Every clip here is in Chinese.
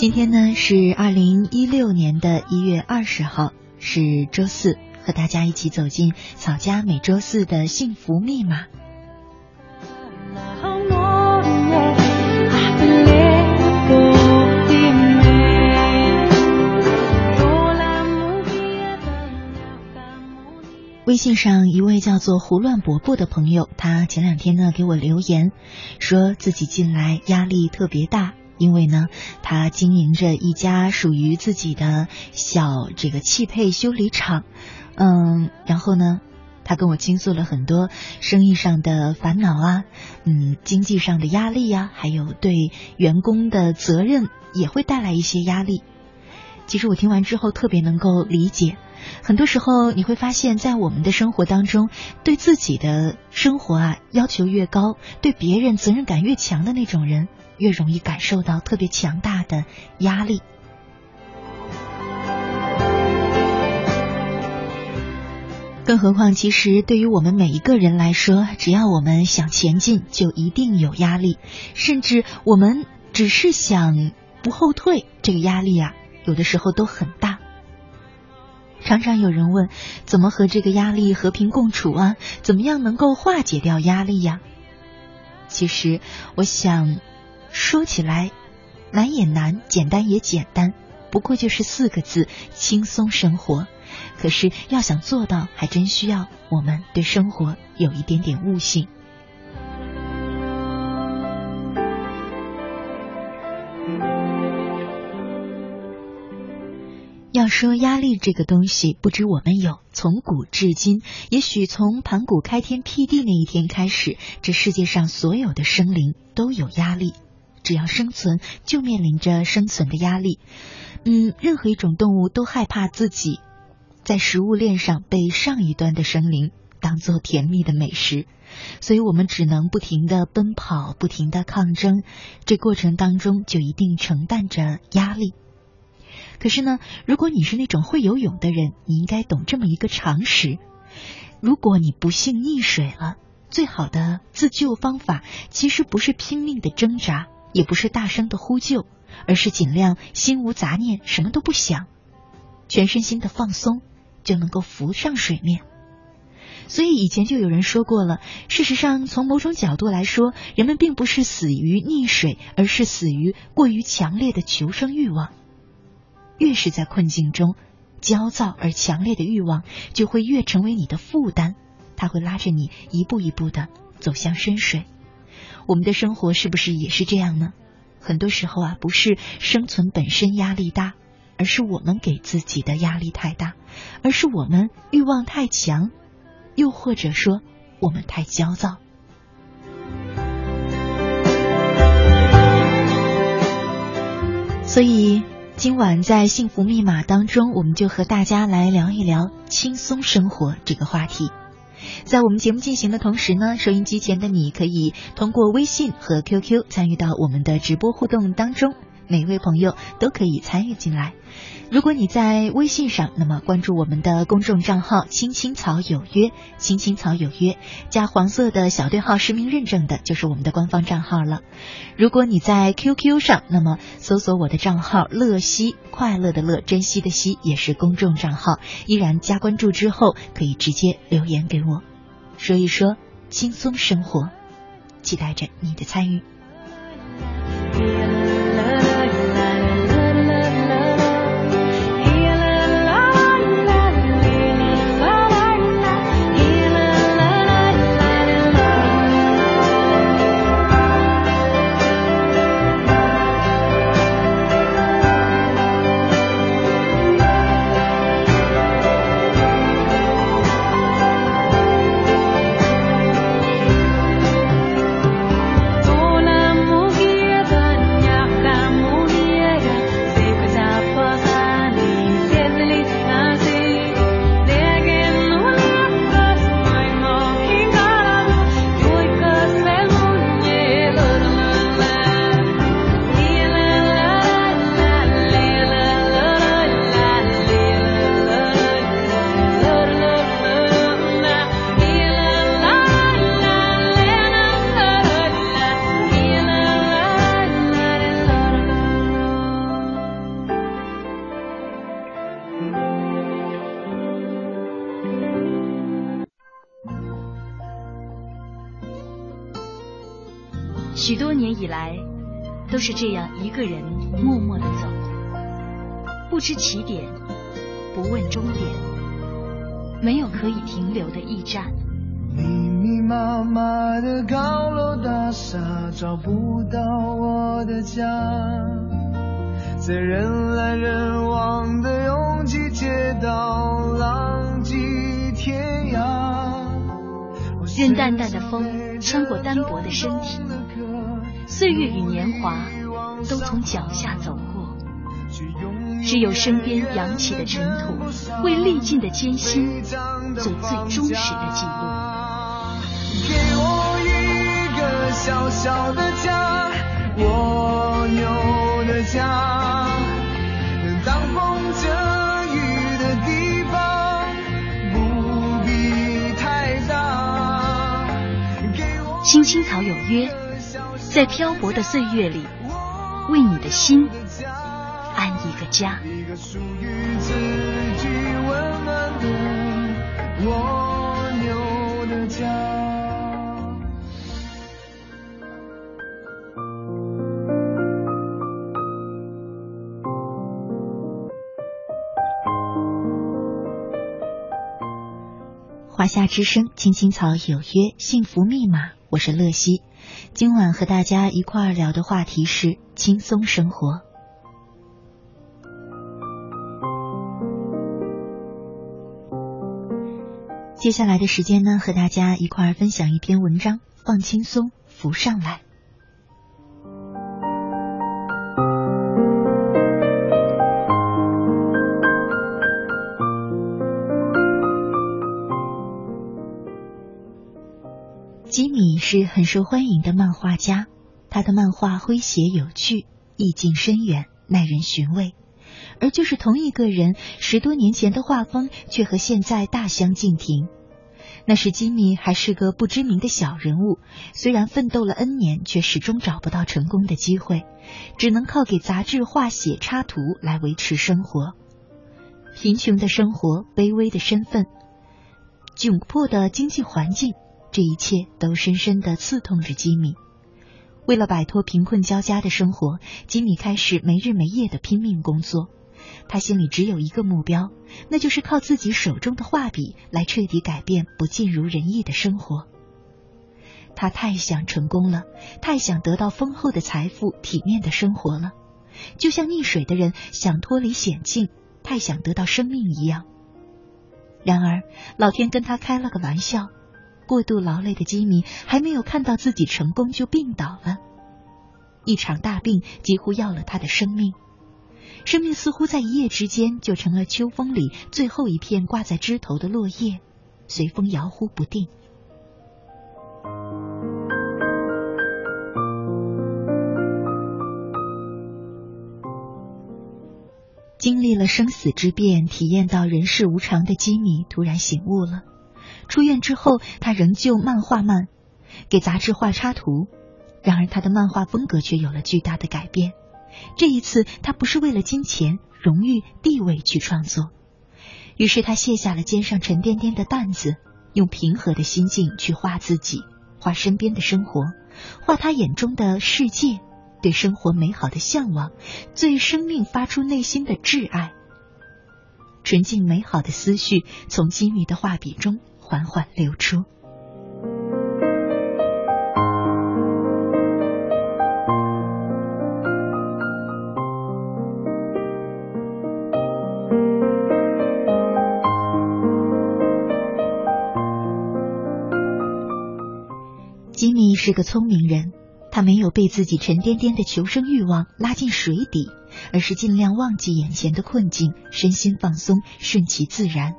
今天呢是二零一六年的一月二十号，是周四，和大家一起走进草家每周四的幸福密码。微信上一位叫做胡乱伯伯的朋友，他前两天呢给我留言，说自己近来压力特别大。因为呢，他经营着一家属于自己的小这个汽配修理厂，嗯，然后呢，他跟我倾诉了很多生意上的烦恼啊，嗯，经济上的压力呀，还有对员工的责任也会带来一些压力。其实我听完之后特别能够理解，很多时候你会发现在我们的生活当中，对自己的生活啊要求越高，对别人责任感越强的那种人。越容易感受到特别强大的压力，更何况，其实对于我们每一个人来说，只要我们想前进，就一定有压力。甚至我们只是想不后退，这个压力啊，有的时候都很大。常常有人问，怎么和这个压力和平共处啊？怎么样能够化解掉压力呀？其实，我想。说起来，难也难，简单也简单，不过就是四个字：轻松生活。可是要想做到，还真需要我们对生活有一点点悟性。说压力这个东西，不止我们有，从古至今，也许从盘古开天辟地那一天开始，这世界上所有的生灵都有压力。只要生存，就面临着生存的压力。嗯，任何一种动物都害怕自己在食物链上被上一端的生灵当做甜蜜的美食，所以我们只能不停的奔跑，不停的抗争。这过程当中就一定承担着压力。可是呢，如果你是那种会游泳的人，你应该懂这么一个常识：如果你不幸溺水了，最好的自救方法其实不是拼命的挣扎。也不是大声的呼救，而是尽量心无杂念，什么都不想，全身心的放松，就能够浮上水面。所以以前就有人说过了，事实上从某种角度来说，人们并不是死于溺水，而是死于过于强烈的求生欲望。越是在困境中，焦躁而强烈的欲望就会越成为你的负担，它会拉着你一步一步的走向深水。我们的生活是不是也是这样呢？很多时候啊，不是生存本身压力大，而是我们给自己的压力太大，而是我们欲望太强，又或者说我们太焦躁。所以今晚在幸福密码当中，我们就和大家来聊一聊轻松生活这个话题。在我们节目进行的同时呢，收音机前的你可以通过微信和 QQ 参与到我们的直播互动当中，每位朋友都可以参与进来。如果你在微信上，那么关注我们的公众账号“青青草有约”，“青青草有约”加黄色的小对号实名认证的，就是我们的官方账号了。如果你在 QQ 上，那么搜索我的账号“乐西”，快乐的乐，珍惜的惜，也是公众账号，依然加关注之后可以直接留言给我，说一说轻松生活，期待着你的参与。驿站。密密麻麻的高楼大厦，找不到我的家，在人来人往的拥挤街道，浪迹天涯。任淡淡的风穿过单薄的身体。岁月与年华都从脚下走过，只有身边扬起的尘土，为历尽的艰辛做最忠实的记录。给我一个小小的家，蜗牛的家，能挡风遮雨的地方，不必太大。青青草有约。在漂泊的岁月里，为你的心安一个家。一个属于自己温暖的蜗牛的家华夏之声，青青草有约，幸福密码，我是乐西。今晚和大家一块儿聊的话题是轻松生活。接下来的时间呢，和大家一块儿分享一篇文章，放轻松，浮上来。吉米是很受欢迎的漫画家，他的漫画诙谐有趣，意境深远，耐人寻味。而就是同一个人，十多年前的画风却和现在大相径庭。那时吉米还是个不知名的小人物，虽然奋斗了 N 年，却始终找不到成功的机会，只能靠给杂志画写插图来维持生活。贫穷的生活，卑微的身份，窘迫的经济环境。这一切都深深的刺痛着吉米。为了摆脱贫困交加的生活，吉米开始没日没夜的拼命工作。他心里只有一个目标，那就是靠自己手中的画笔来彻底改变不尽如人意的生活。他太想成功了，太想得到丰厚的财富、体面的生活了，就像溺水的人想脱离险境，太想得到生命一样。然而，老天跟他开了个玩笑。过度劳累的吉米还没有看到自己成功，就病倒了。一场大病几乎要了他的生命，生命似乎在一夜之间就成了秋风里最后一片挂在枝头的落叶，随风摇忽不定。经历了生死之变，体验到人世无常的吉米突然醒悟了。出院之后，他仍旧漫画漫，给杂志画插图。然而，他的漫画风格却有了巨大的改变。这一次，他不是为了金钱、荣誉、地位去创作。于是，他卸下了肩上沉甸甸的担子，用平和的心境去画自己，画身边的生活，画他眼中的世界，对生活美好的向往，对生命发出内心的挚爱。纯净美好的思绪从吉米的画笔中。缓缓流出。是个聪明人，他没有被自己沉甸甸的求生欲望拉进水底，而是尽量忘记眼前的困境，身心放松，顺其自然。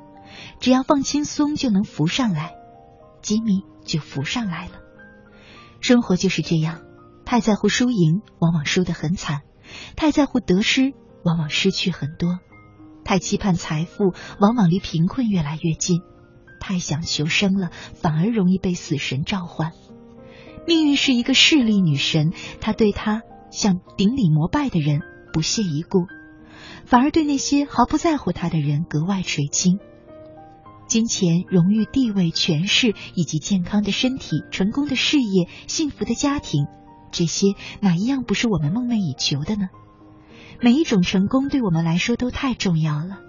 只要放轻松，就能浮上来。吉米就浮上来了。生活就是这样，太在乎输赢，往往输得很惨；太在乎得失，往往失去很多；太期盼财富，往往离贫困越来越近；太想求生了，反而容易被死神召唤。命运是一个势利女神，她对她向顶礼膜拜的人不屑一顾，反而对那些毫不在乎她的人格外垂青。金钱、荣誉、地位、权势，以及健康的身体、成功的事业、幸福的家庭，这些哪一样不是我们梦寐以求的呢？每一种成功对我们来说都太重要了，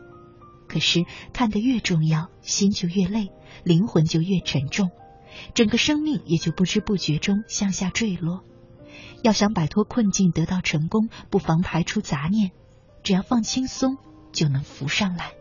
可是看得越重要，心就越累，灵魂就越沉重，整个生命也就不知不觉中向下坠落。要想摆脱困境，得到成功，不妨排除杂念，只要放轻松，就能浮上来。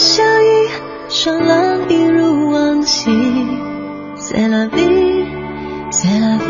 笑意，双浪一如往昔。Selavy, Selavy.。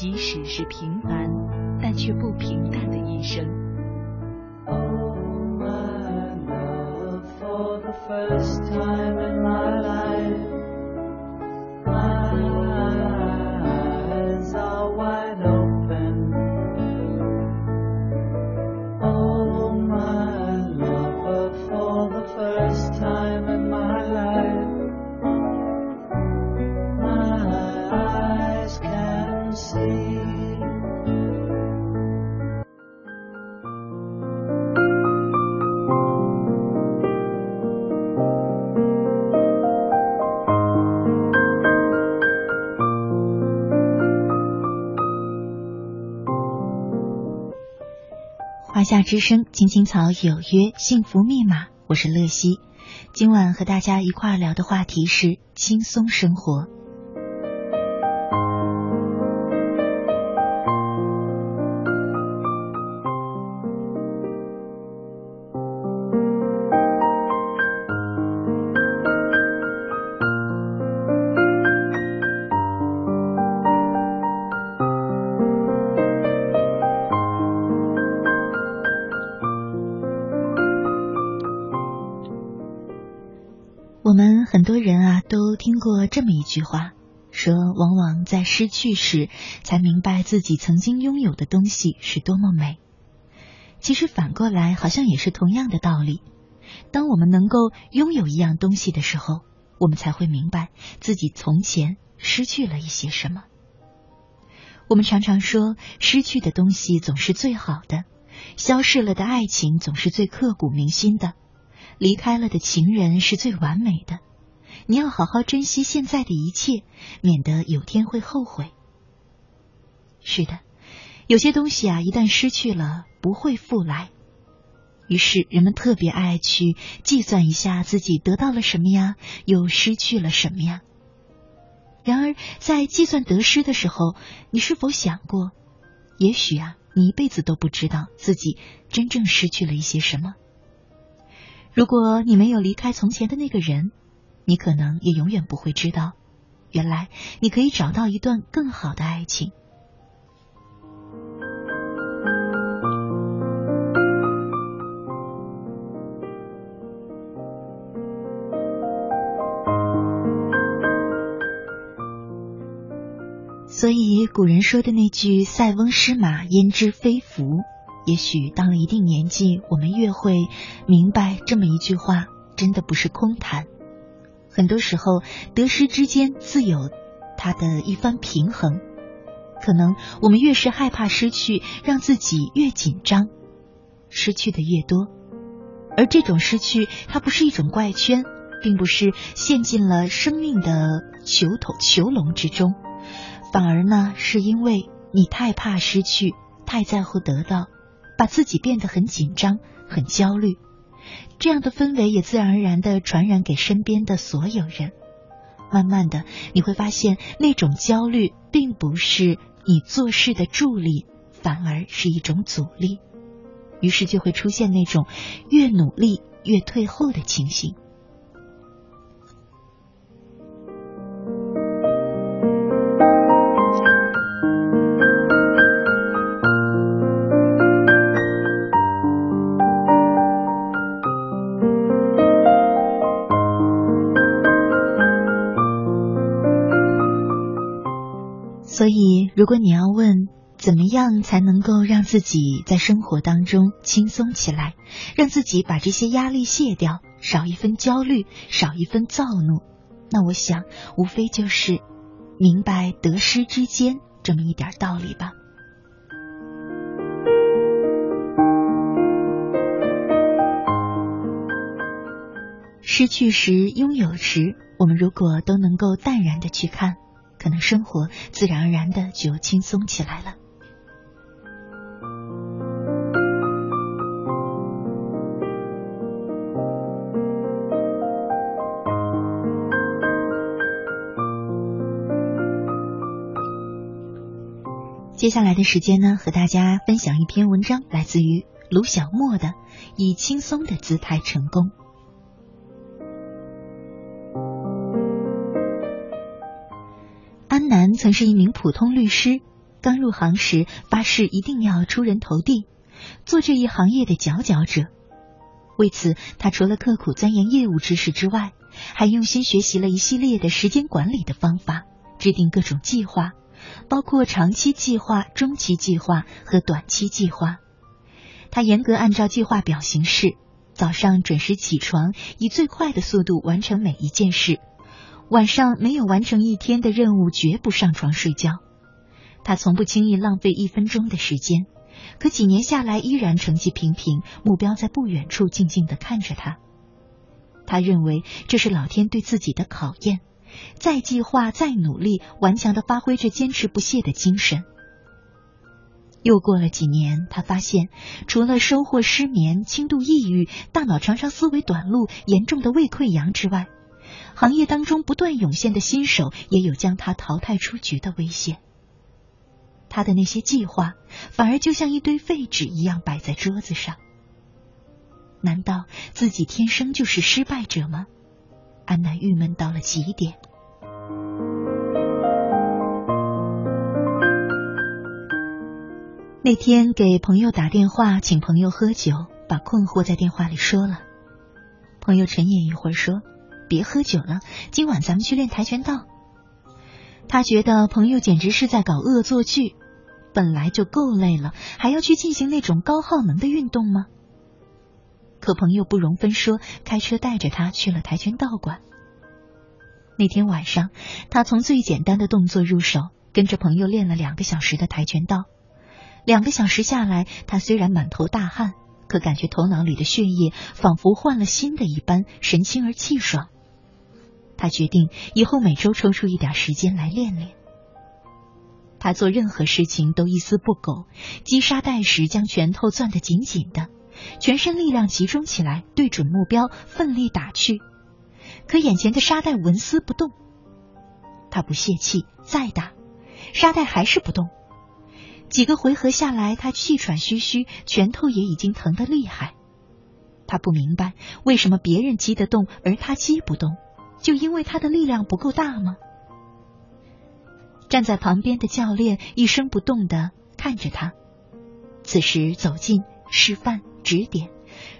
即使是平凡，但却不平淡的一生。之声，青青草有约，幸福密码。我是乐西，今晚和大家一块儿聊的话题是轻松生活。一句话，说往往在失去时，才明白自己曾经拥有的东西是多么美。其实反过来，好像也是同样的道理。当我们能够拥有一样东西的时候，我们才会明白自己从前失去了一些什么。我们常常说，失去的东西总是最好的，消逝了的爱情总是最刻骨铭心的，离开了的情人是最完美的。你要好好珍惜现在的一切，免得有天会后悔。是的，有些东西啊，一旦失去了，不会复来。于是人们特别爱去计算一下自己得到了什么呀，又失去了什么呀。然而，在计算得失的时候，你是否想过，也许啊，你一辈子都不知道自己真正失去了一些什么？如果你没有离开从前的那个人。你可能也永远不会知道，原来你可以找到一段更好的爱情。所以古人说的那句“塞翁失马，焉知非福”，也许到了一定年纪，我们越会明白这么一句话，真的不是空谈。很多时候，得失之间自有它的一番平衡。可能我们越是害怕失去，让自己越紧张，失去的越多。而这种失去，它不是一种怪圈，并不是陷进了生命的囚头囚笼之中，反而呢，是因为你太怕失去，太在乎得到，把自己变得很紧张、很焦虑。这样的氛围也自然而然的传染给身边的所有人。慢慢的，你会发现那种焦虑并不是你做事的助力，反而是一种阻力。于是就会出现那种越努力越退后的情形。所以如果你要问怎么样才能够让自己在生活当中轻松起来，让自己把这些压力卸掉，少一分焦虑，少一分躁怒，那我想无非就是明白得失之间这么一点道理吧。失去时，拥有时，我们如果都能够淡然的去看。可能生活自然而然的就轻松起来了。接下来的时间呢，和大家分享一篇文章，来自于卢小莫的《以轻松的姿态成功》。曾是一名普通律师，刚入行时发誓一定要出人头地，做这一行业的佼佼者。为此，他除了刻苦钻研业务知识之外，还用心学习了一系列的时间管理的方法，制定各种计划。包括长期计划、中期计划和短期计划。他严格按照计划表行事，早上准时起床，以最快的速度完成每一件事。晚上没有完成一天的任务，绝不上床睡觉。他从不轻易浪费一分钟的时间，可几年下来依然成绩平平，目标在不远处静静的看着他。他认为这是老天对自己的考验。再计划，再努力，顽强的发挥着坚持不懈的精神。又过了几年，他发现，除了收获失眠、轻度抑郁、大脑常常思维短路、严重的胃溃疡之外，行业当中不断涌现的新手也有将他淘汰出局的危险。他的那些计划，反而就像一堆废纸一样摆在桌子上。难道自己天生就是失败者吗？安南郁闷到了极点。那天给朋友打电话，请朋友喝酒，把困惑在电话里说了。朋友沉吟一会儿说：“别喝酒了，今晚咱们去练跆拳道。”他觉得朋友简直是在搞恶作剧，本来就够累了，还要去进行那种高耗能的运动吗？可朋友不容分说，开车带着他去了跆拳道馆。那天晚上，他从最简单的动作入手，跟着朋友练了两个小时的跆拳道。两个小时下来，他虽然满头大汗，可感觉头脑里的血液仿佛换了新的一般，神清而气爽。他决定以后每周抽出一点时间来练练。他做任何事情都一丝不苟，击沙袋时将拳头攥得紧紧的。全身力量集中起来，对准目标，奋力打去。可眼前的沙袋纹丝不动。他不泄气，再打，沙袋还是不动。几个回合下来，他气喘吁吁，拳头也已经疼得厉害。他不明白为什么别人击得动，而他击不动，就因为他的力量不够大吗？站在旁边的教练一声不动的看着他，此时走近示范。指点，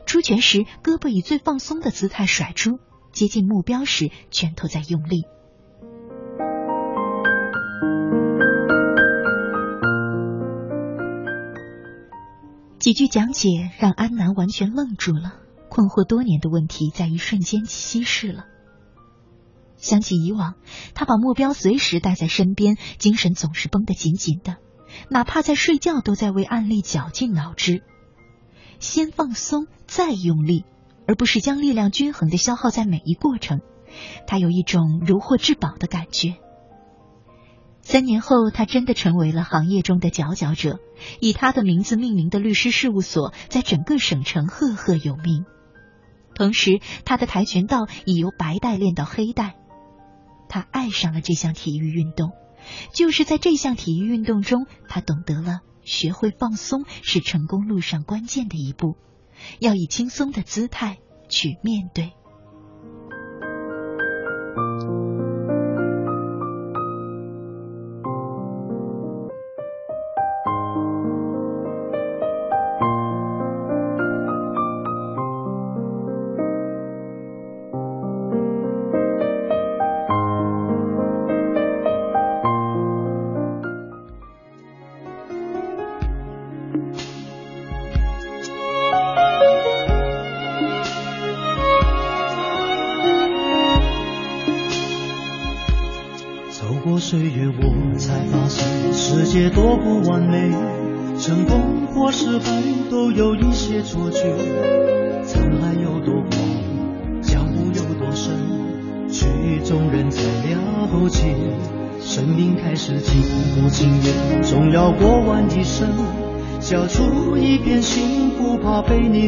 出拳时胳膊以最放松的姿态甩出，接近目标时拳头在用力。几句讲解让安南完全愣住了，困惑多年的问题在一瞬间稀释了。想起以往，他把目标随时带在身边，精神总是绷得紧紧的，哪怕在睡觉都在为案例绞尽脑汁。先放松，再用力，而不是将力量均衡的消耗在每一过程。他有一种如获至宝的感觉。三年后，他真的成为了行业中的佼佼者，以他的名字命名的律师事务所在整个省城赫赫有名。同时，他的跆拳道已由白带练到黑带。他爱上了这项体育运动，就是在这项体育运动中，他懂得了。学会放松是成功路上关键的一步，要以轻松的姿态去面对。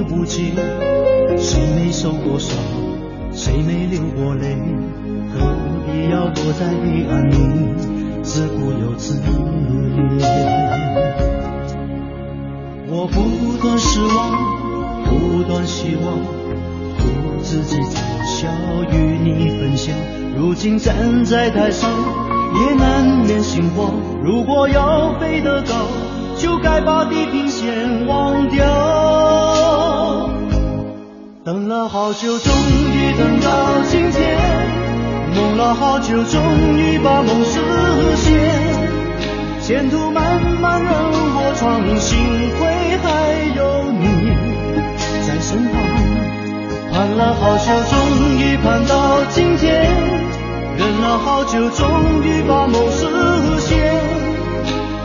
怕被你误解。谁没受过伤，谁没流过泪，何必要躲在黑暗里，自顾又自怜？我不断失望，不断希望，独自己在笑，与你分享。如今站在台上。也难免心慌。如果要飞得高，就该把地平线好久，终于等到今天；梦了好久，终于把梦实现。前途漫漫任我闯，幸亏还有你在身旁。盼了好久，终于盼到今天。忍了好久，终于把梦实现。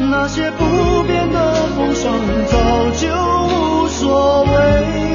那些不变的风霜，早就无所谓，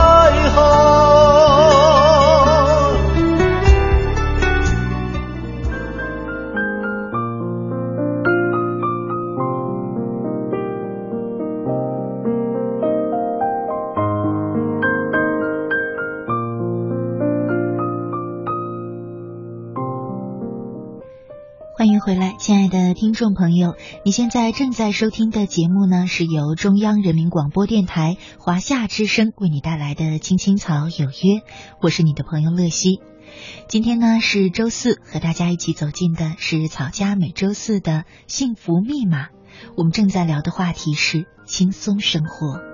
欢迎回来，亲爱的听众朋友，你现在正在收听的节目呢，是由中央人民广播电台华夏之声为你带来的《青青草有约》，我是你的朋友乐西。今天呢是周四，和大家一起走进的是草家每周四的幸福密码。我们正在聊的话题是轻松生活。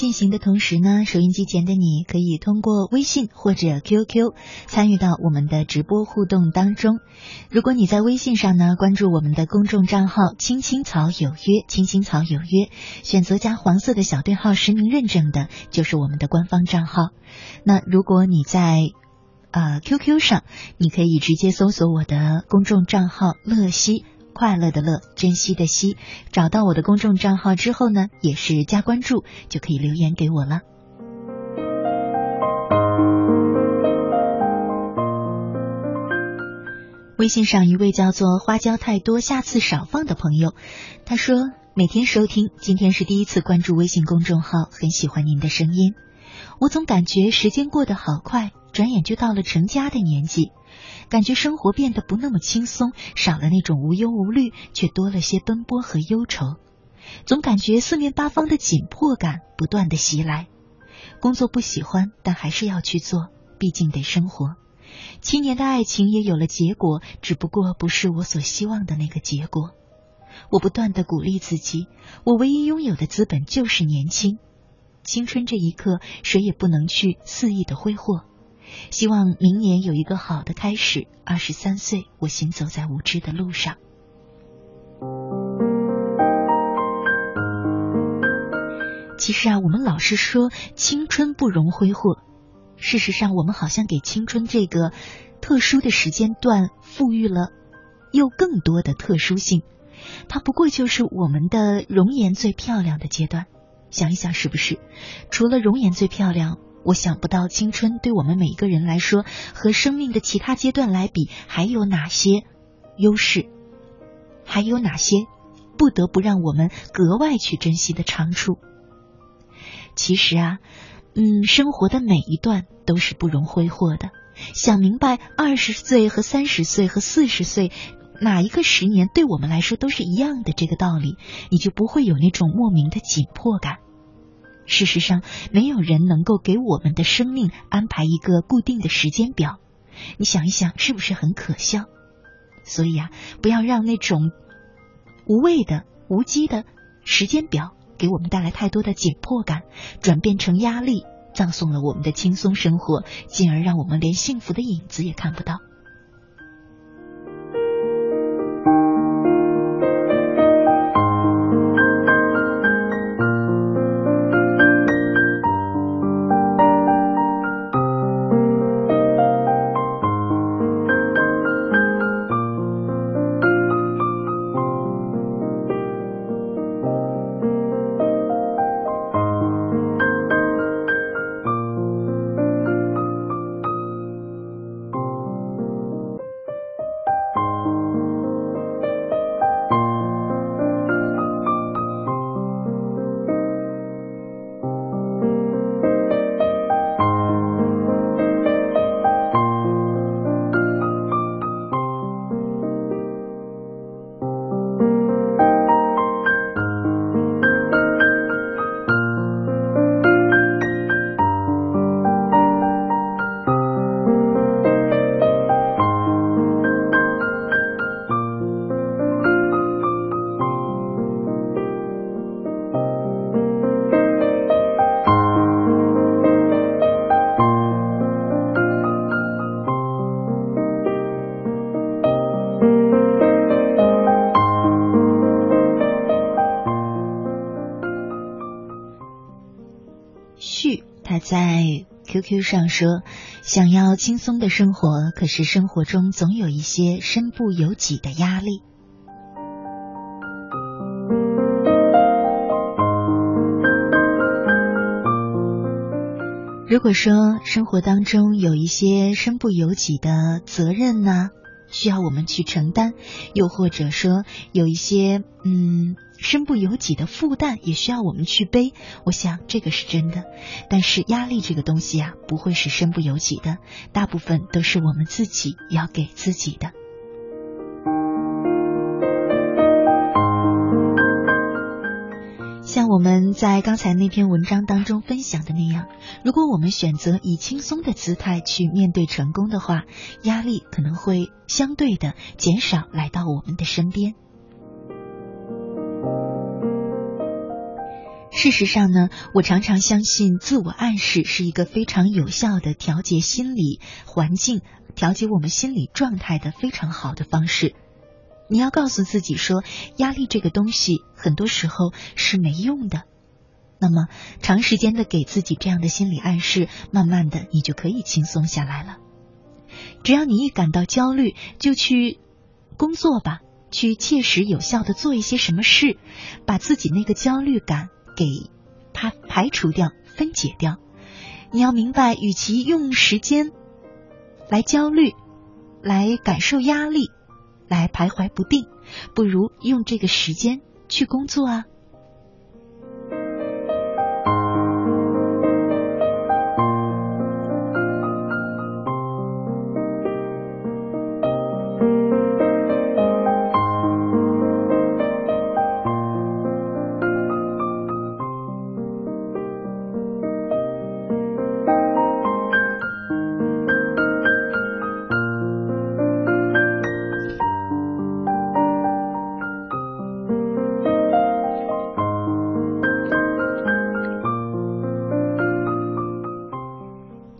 进行的同时呢，收音机前的你可以通过微信或者 QQ 参与到我们的直播互动当中。如果你在微信上呢，关注我们的公众账号“青青草有约”，“青青草有约”，选择加黄色的小对号实名认证的，就是我们的官方账号。那如果你在呃 QQ 上，你可以直接搜索我的公众账号“乐西”。快乐的乐，珍惜的惜，找到我的公众账号之后呢，也是加关注，就可以留言给我了。微信上一位叫做花椒太多，下次少放的朋友，他说每天收听，今天是第一次关注微信公众号，很喜欢您的声音。我总感觉时间过得好快，转眼就到了成家的年纪。感觉生活变得不那么轻松，少了那种无忧无虑，却多了些奔波和忧愁。总感觉四面八方的紧迫感不断的袭来。工作不喜欢，但还是要去做，毕竟得生活。七年的爱情也有了结果，只不过不是我所希望的那个结果。我不断的鼓励自己，我唯一拥有的资本就是年轻。青春这一刻，谁也不能去肆意的挥霍。希望明年有一个好的开始。二十三岁，我行走在无知的路上。其实啊，我们老是说青春不容挥霍，事实上，我们好像给青春这个特殊的时间段赋予了又更多的特殊性。它不过就是我们的容颜最漂亮的阶段。想一想，是不是？除了容颜最漂亮。我想不到青春对我们每一个人来说，和生命的其他阶段来比，还有哪些优势，还有哪些不得不让我们格外去珍惜的长处。其实啊，嗯，生活的每一段都是不容挥霍的。想明白二十岁和三十岁和四十岁哪一个十年对我们来说都是一样的这个道理，你就不会有那种莫名的紧迫感。事实上，没有人能够给我们的生命安排一个固定的时间表。你想一想，是不是很可笑？所以啊，不要让那种无谓的、无稽的时间表给我们带来太多的紧迫感，转变成压力，葬送了我们的轻松生活，进而让我们连幸福的影子也看不到。QQ 上说，想要轻松的生活，可是生活中总有一些身不由己的压力。如果说生活当中有一些身不由己的责任呢，需要我们去承担，又或者说有一些嗯身不由己的负担，也需要我们去背。我想这个是真的，但是压力这个东西啊，不会是身不由己的，大部分都是我们自己要给自己的。像我们在刚才那篇文章当中分享的那样，如果我们选择以轻松的姿态去面对成功的话，压力可能会相对的减少来到我们的身边。事实上呢，我常常相信自我暗示是一个非常有效的调节心理环境、调节我们心理状态的非常好的方式。你要告诉自己说，压力这个东西很多时候是没用的。那么，长时间的给自己这样的心理暗示，慢慢的你就可以轻松下来了。只要你一感到焦虑，就去工作吧，去切实有效的做一些什么事，把自己那个焦虑感给它排除掉、分解掉。你要明白，与其用时间来焦虑，来感受压力。来徘徊不定，不如用这个时间去工作啊。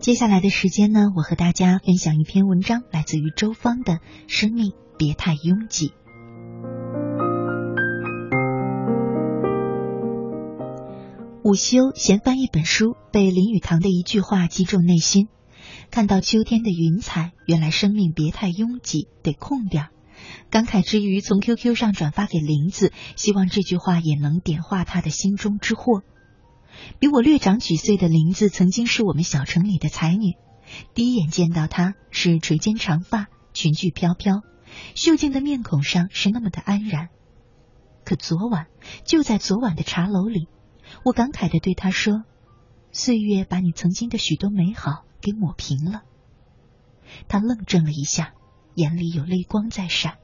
接下来的时间呢，我和大家分享一篇文章，来自于周芳的《生命别太拥挤》。午休闲翻一本书，被林语堂的一句话击中内心。看到秋天的云彩，原来生命别太拥挤，得空点儿。感慨之余，从 QQ 上转发给林子，希望这句话也能点化他的心中之惑。比我略长几岁的林子，曾经是我们小城里的才女。第一眼见到她，是垂肩长发，裙裾飘飘，秀静的面孔上是那么的安然。可昨晚，就在昨晚的茶楼里，我感慨的对她说：“岁月把你曾经的许多美好给抹平了。”她愣怔了一下，眼里有泪光在闪。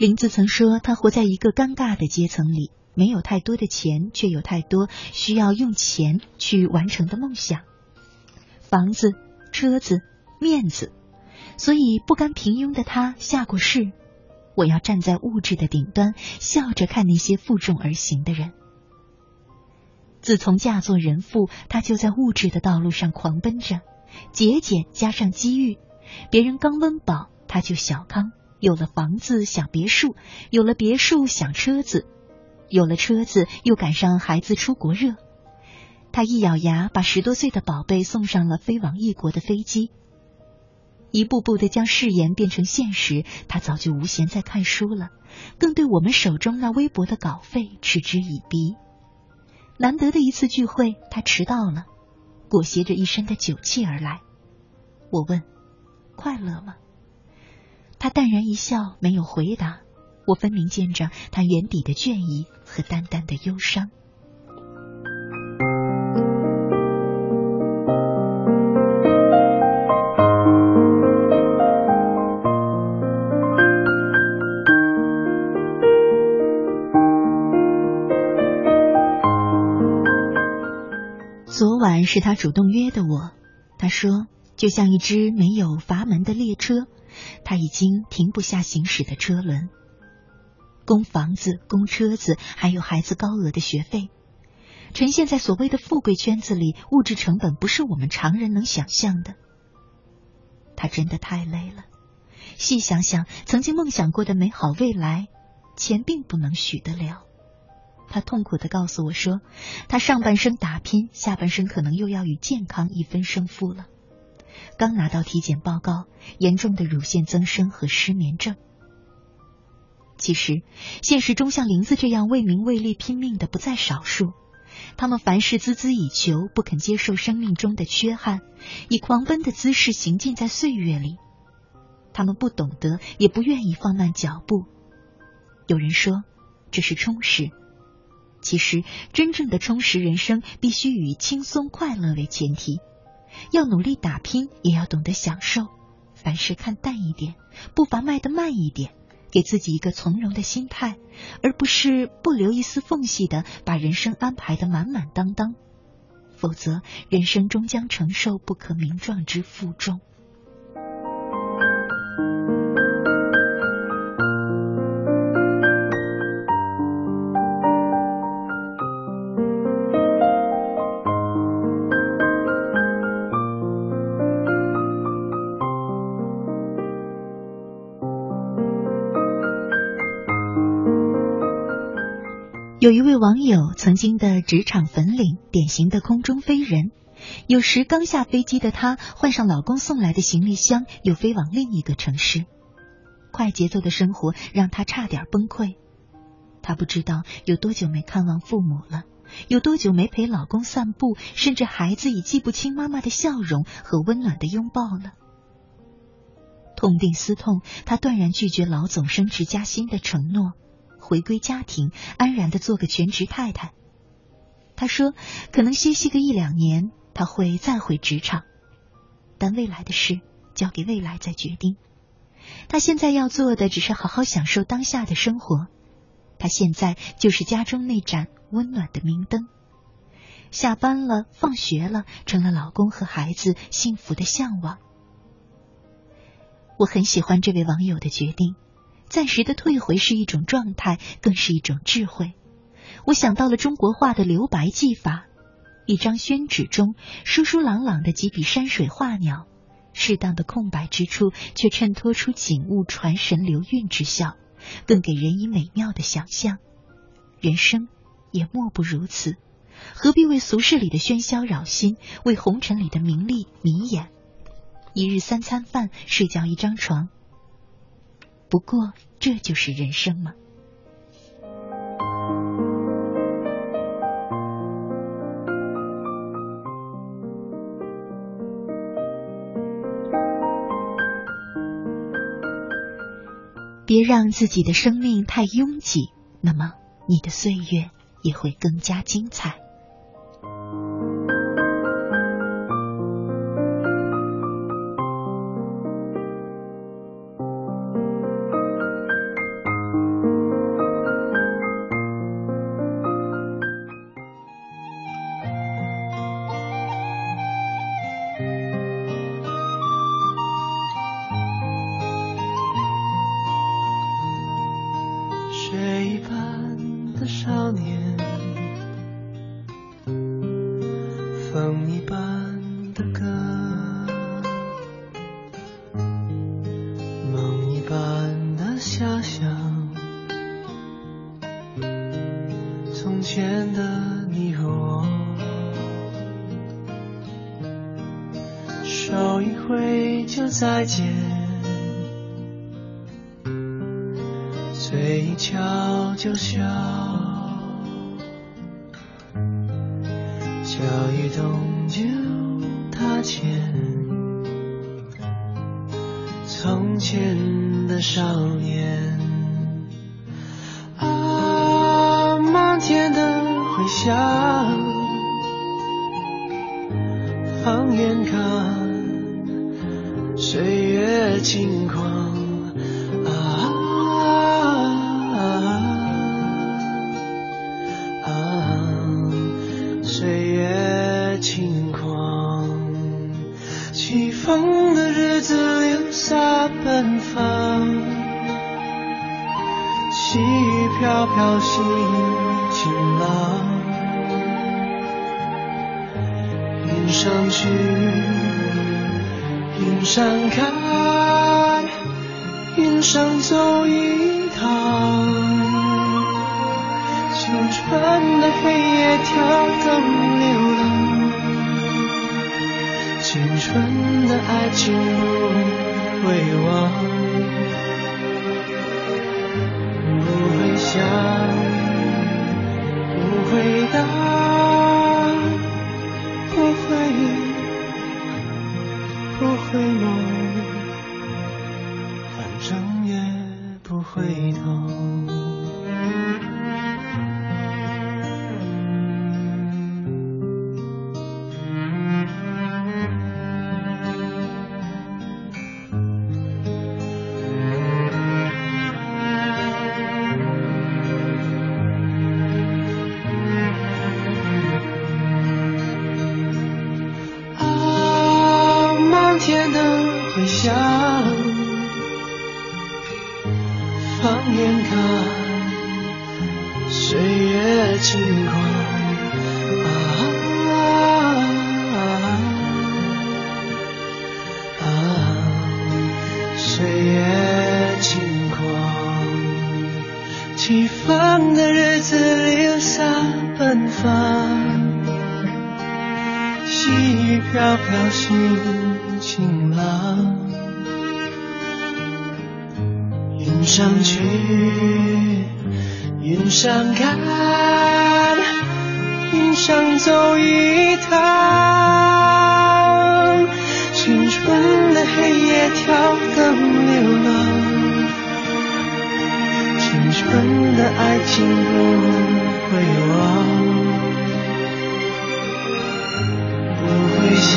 林子曾说，他活在一个尴尬的阶层里，没有太多的钱，却有太多需要用钱去完成的梦想，房子、车子、面子。所以不甘平庸的他下过誓：我要站在物质的顶端，笑着看那些负重而行的人。自从嫁作人妇，他就在物质的道路上狂奔着，节俭加上机遇，别人刚温饱，他就小康。有了房子想别墅，有了别墅想车子，有了车子又赶上孩子出国热。他一咬牙，把十多岁的宝贝送上了飞往异国的飞机。一步步的将誓言变成现实，他早就无闲在看书了，更对我们手中那微薄的稿费嗤之以鼻。难得的一次聚会，他迟到了，裹挟着一身的酒气而来。我问：快乐吗？他淡然一笑，没有回答。我分明见着他眼底的倦意和淡淡的忧伤。昨晚是他主动约的我，他说，就像一只没有阀门的列车。他已经停不下行驶的车轮，供房子、供车子，还有孩子高额的学费。呈现在所谓的富贵圈子里，物质成本不是我们常人能想象的。他真的太累了。细想想，曾经梦想过的美好未来，钱并不能许得了。他痛苦的告诉我说，他上半生打拼，下半生可能又要与健康一分胜负了。刚拿到体检报告，严重的乳腺增生和失眠症。其实，现实中像林子这样为名为利拼命的不在少数。他们凡事孜孜以求，不肯接受生命中的缺憾，以狂奔的姿势行进在岁月里。他们不懂得，也不愿意放慢脚步。有人说，这是充实。其实，真正的充实人生，必须以轻松快乐为前提。要努力打拼，也要懂得享受。凡事看淡一点，步伐迈得慢一点，给自己一个从容的心态，而不是不留一丝缝隙的把人生安排的满满当当。否则，人生终将承受不可名状之负重。有一位网友曾经的职场粉领，典型的空中飞人。有时刚下飞机的她，换上老公送来的行李箱，又飞往另一个城市。快节奏的生活让她差点崩溃。她不知道有多久没看望父母了，有多久没陪老公散步，甚至孩子已记不清妈妈的笑容和温暖的拥抱了。痛定思痛，她断然拒绝老总升职加薪的承诺。回归家庭，安然的做个全职太太。他说：“可能歇息个一两年，他会再回职场，但未来的事交给未来再决定。他现在要做的只是好好享受当下的生活。他现在就是家中那盏温暖的明灯。下班了，放学了，成了老公和孩子幸福的向往。我很喜欢这位网友的决定。”暂时的退回是一种状态，更是一种智慧。我想到了中国画的留白技法，一张宣纸中疏疏朗朗的几笔山水画鸟，适当的空白之处却衬托出景物传神流韵之效，更给人以美妙的想象。人生也莫不如此，何必为俗世里的喧嚣扰心，为红尘里的名利迷眼？一日三餐饭，睡觉一张床。不过，这就是人生吗？别让自己的生命太拥挤，那么你的岁月也会更加精彩。前的少年。啊，漫天的回响，放眼看，岁月轻狂。小心晴朗云上去云上看云上走一趟青春的黑夜跳动流浪青春的爱情不回望放眼看，岁月轻狂。啊啊，岁月轻狂，起风的日子流洒奔放。细雨飘飘，心想去，云上看，云上走一趟。青春的黑夜跳动流浪，青春的爱情不会忘。不会想，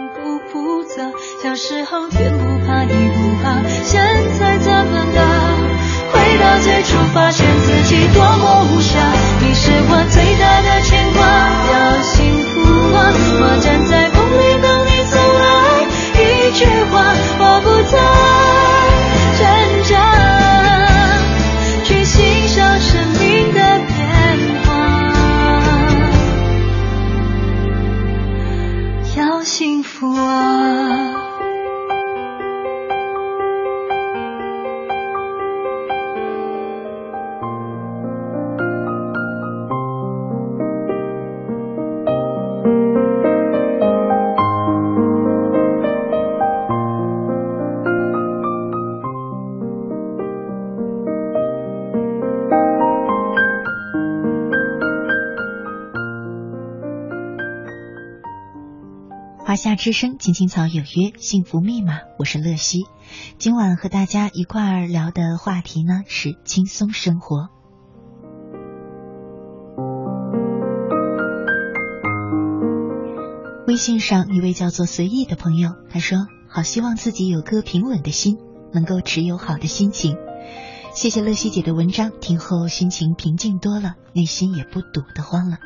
复杂。小时候天不怕地不怕，现在怎么了？回到最初，发现自己多么无暇。你是我最大的牵挂，要幸福啊！我站在风里等你送来，一句话，我不在夏之声，青青草有约，幸福密码，我是乐西。今晚和大家一块儿聊的话题呢是轻松生活。微信上一位叫做随意的朋友，他说：“好希望自己有颗平稳的心，能够持有好的心情。谢谢乐西姐的文章，听后心情平静多了，内心也不堵得慌了。”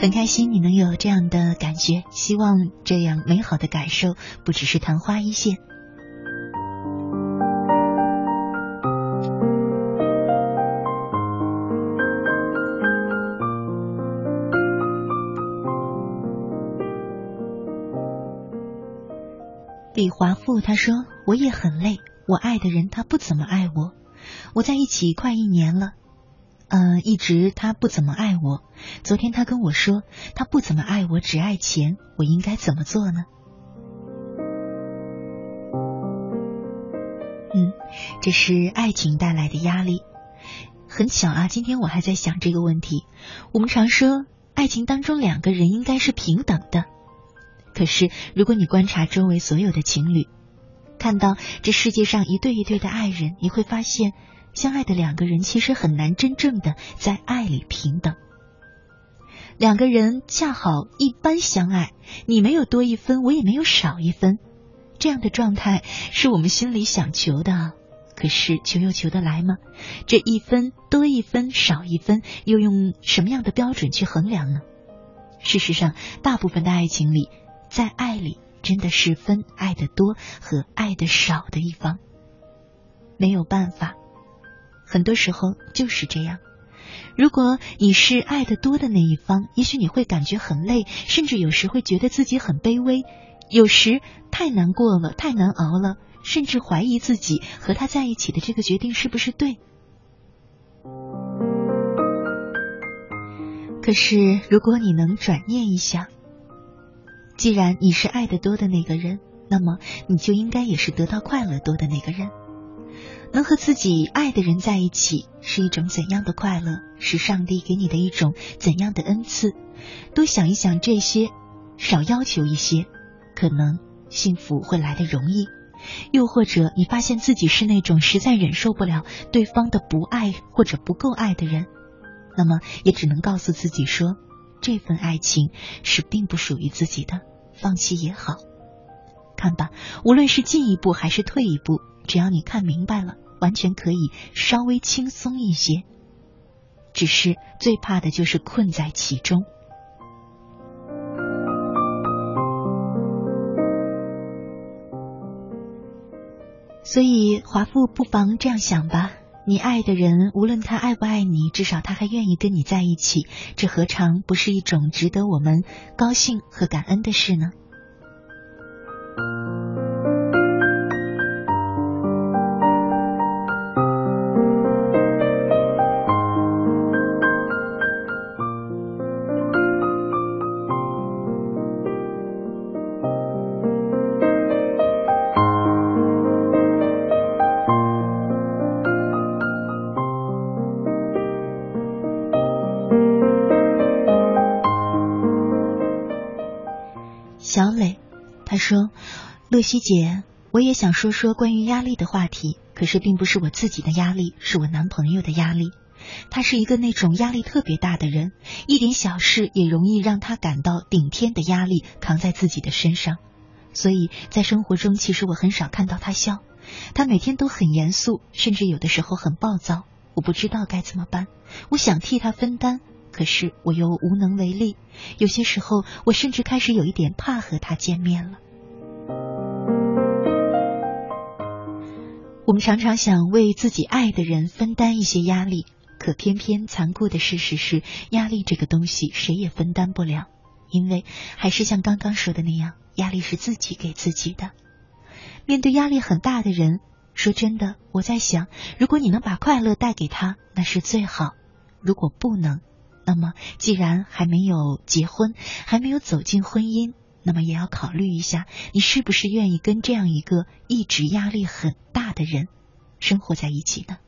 很开心你能有这样的感觉，希望这样美好的感受不只是昙花一现。李华富他说：“我也很累，我爱的人他不怎么爱我，我在一起快一年了，嗯，一直他不怎么爱我。昨天他跟我说，他不怎么爱我，只爱钱。我应该怎么做呢？嗯，这是爱情带来的压力。很巧啊，今天我还在想这个问题。我们常说，爱情当中两个人应该是平等的。可是，如果你观察周围所有的情侣，看到这世界上一对一对的爱人，你会发现，相爱的两个人其实很难真正的在爱里平等。两个人恰好一般相爱，你没有多一分，我也没有少一分，这样的状态是我们心里想求的。可是求又求得来吗？这一分多一分少一分，又用什么样的标准去衡量呢？事实上，大部分的爱情里，在爱里真的是分爱的多和爱的少的一方。没有办法，很多时候就是这样。如果你是爱的多的那一方，也许你会感觉很累，甚至有时会觉得自己很卑微，有时太难过了，太难熬了。甚至怀疑自己和他在一起的这个决定是不是对。可是，如果你能转念一想，既然你是爱的多的那个人，那么你就应该也是得到快乐多的那个人。能和自己爱的人在一起是一种怎样的快乐？是上帝给你的一种怎样的恩赐？多想一想这些，少要求一些，可能幸福会来的容易。又或者你发现自己是那种实在忍受不了对方的不爱或者不够爱的人，那么也只能告诉自己说，这份爱情是并不属于自己的，放弃也好。看吧，无论是进一步还是退一步，只要你看明白了，完全可以稍微轻松一些。只是最怕的就是困在其中。所以，华富不妨这样想吧：你爱的人，无论他爱不爱你，至少他还愿意跟你在一起，这何尝不是一种值得我们高兴和感恩的事呢？乐西姐，我也想说说关于压力的话题，可是并不是我自己的压力，是我男朋友的压力。他是一个那种压力特别大的人，一点小事也容易让他感到顶天的压力扛在自己的身上。所以在生活中，其实我很少看到他笑，他每天都很严肃，甚至有的时候很暴躁。我不知道该怎么办，我想替他分担，可是我又无能为力。有些时候，我甚至开始有一点怕和他见面了。我们常常想为自己爱的人分担一些压力，可偏偏残酷的事实是，压力这个东西谁也分担不了，因为还是像刚刚说的那样，压力是自己给自己的。面对压力很大的人，说真的，我在想，如果你能把快乐带给他，那是最好；如果不能，那么既然还没有结婚，还没有走进婚姻。那么也要考虑一下，你是不是愿意跟这样一个一直压力很大的人生活在一起呢？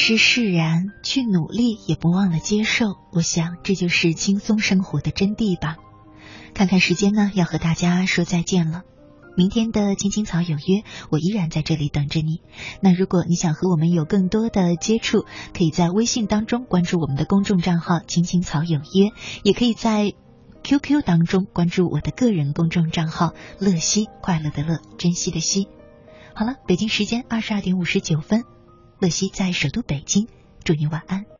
是释然，去努力，也不忘了接受。我想，这就是轻松生活的真谛吧。看看时间呢，要和大家说再见了。明天的青青草有约，我依然在这里等着你。那如果你想和我们有更多的接触，可以在微信当中关注我们的公众账号“青青草有约”，也可以在 QQ 当中关注我的个人公众账号“乐西”，快乐的乐，珍惜的惜。好了，北京时间二十二点五十九分。乐西在首都北京，祝您晚安。